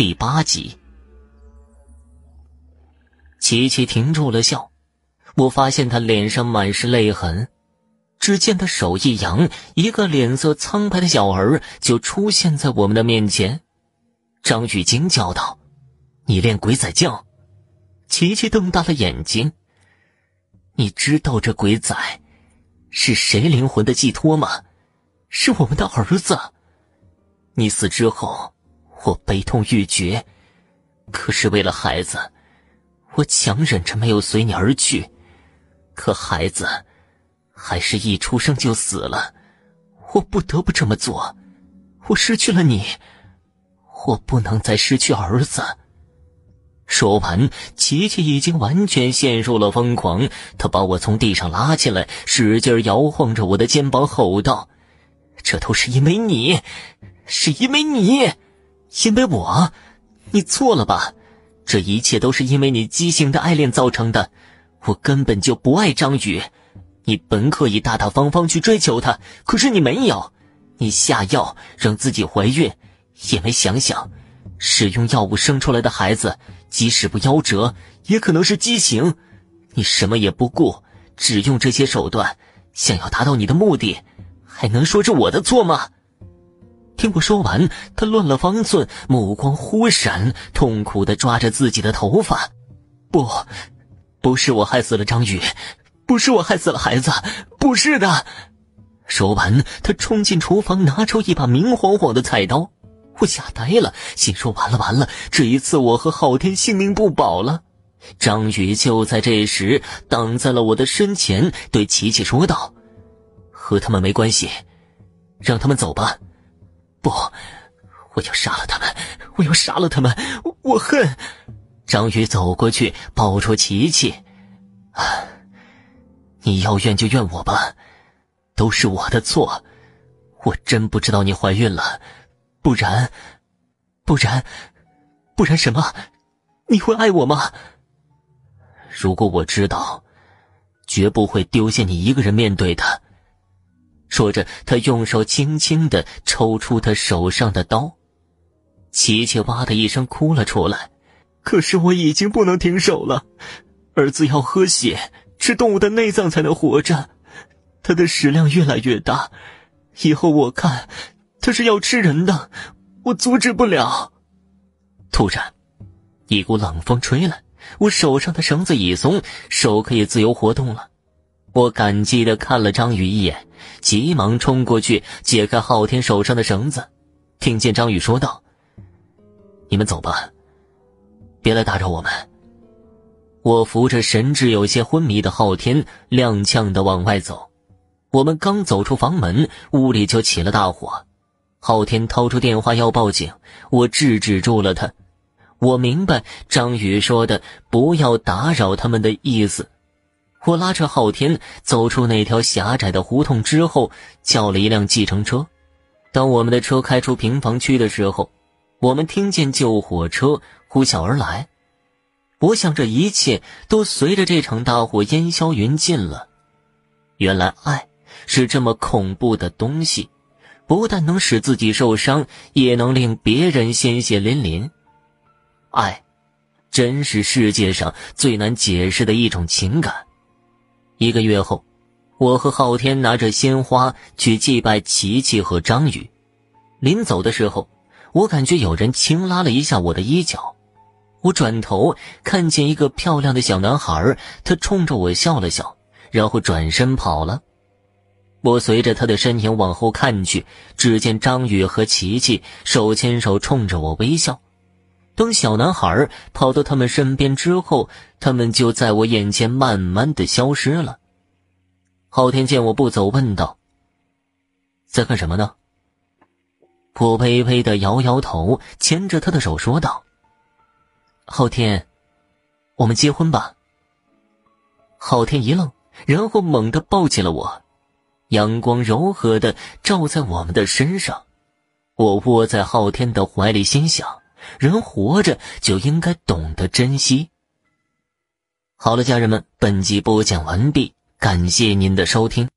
第八集。琪琪停住了笑，我发现他脸上满是泪痕。只见他手一扬，一个脸色苍白的小儿就出现在我们的面前。张宇惊叫道：“你练鬼仔将？”琪琪瞪大了眼睛：“你知道这鬼仔是谁灵魂的寄托吗？是我们的儿子。你死之后，我悲痛欲绝，可是为了孩子，我强忍着没有随你而去。可孩子……”还是一出生就死了，我不得不这么做。我失去了你，我不能再失去儿子。说完，琪琪已经完全陷入了疯狂。他把我从地上拉起来，使劲摇晃着我的肩膀，吼道：“这都是因为你，是因为你，因为我。你错了吧？这一切都是因为你畸形的爱恋造成的。我根本就不爱张宇。”你本可以大大方方去追求他，可是你没有，你下药让自己怀孕，也没想想，使用药物生出来的孩子，即使不夭折，也可能是畸形。你什么也不顾，只用这些手段，想要达到你的目的，还能说是我的错吗？听我说完，他乱了方寸，目光忽闪，痛苦的抓着自己的头发。不，不是我害死了张宇。不是我害死了孩子，不是的。说完，他冲进厨房，拿出一把明晃晃的菜刀。我吓呆了，心说完了完了，这一次我和昊天性命不保了。张宇就在这时挡在了我的身前，对琪琪说道：“和他们没关系，让他们走吧。”不，我要杀了他们，我要杀了他们，我恨。张宇走过去，抱住琪琪，啊。你要怨就怨我吧，都是我的错，我真不知道你怀孕了，不然，不然，不然什么？你会爱我吗？如果我知道，绝不会丢下你一个人面对的。说着，他用手轻轻的抽出他手上的刀，琪琪哇的一声哭了出来。可是我已经不能停手了，儿子要喝血。吃动物的内脏才能活着，他的食量越来越大，以后我看他是要吃人的，我阻止不了。突然，一股冷风吹来，我手上的绳子一松，手可以自由活动了。我感激的看了张宇一眼，急忙冲过去解开昊天手上的绳子，听见张宇说道：“你们走吧，别来打扰我们。”我扶着神志有些昏迷的昊天，踉跄的往外走。我们刚走出房门，屋里就起了大火。昊天掏出电话要报警，我制止住了他。我明白张宇说的“不要打扰他们”的意思。我拉着昊天走出那条狭窄的胡同之后，叫了一辆计程车。当我们的车开出平房区的时候，我们听见救火车呼啸而来。我想，这一切都随着这场大火烟消云尽了。原来，爱是这么恐怖的东西，不但能使自己受伤，也能令别人鲜血淋淋。爱，真是世界上最难解释的一种情感。一个月后，我和昊天拿着鲜花去祭拜琪琪和张宇。临走的时候，我感觉有人轻拉了一下我的衣角。我转头看见一个漂亮的小男孩，他冲着我笑了笑，然后转身跑了。我随着他的身影往后看去，只见张宇和琪琪手牵手冲着我微笑。等小男孩跑到他们身边之后，他们就在我眼前慢慢的消失了。昊天见我不走，问道：“在干什么呢？”我微微的摇摇头，牵着他的手说道。昊天，我们结婚吧。昊天一愣，然后猛地抱起了我，阳光柔和的照在我们的身上。我窝在昊天的怀里，心想：人活着就应该懂得珍惜。好了，家人们，本集播讲完毕，感谢您的收听。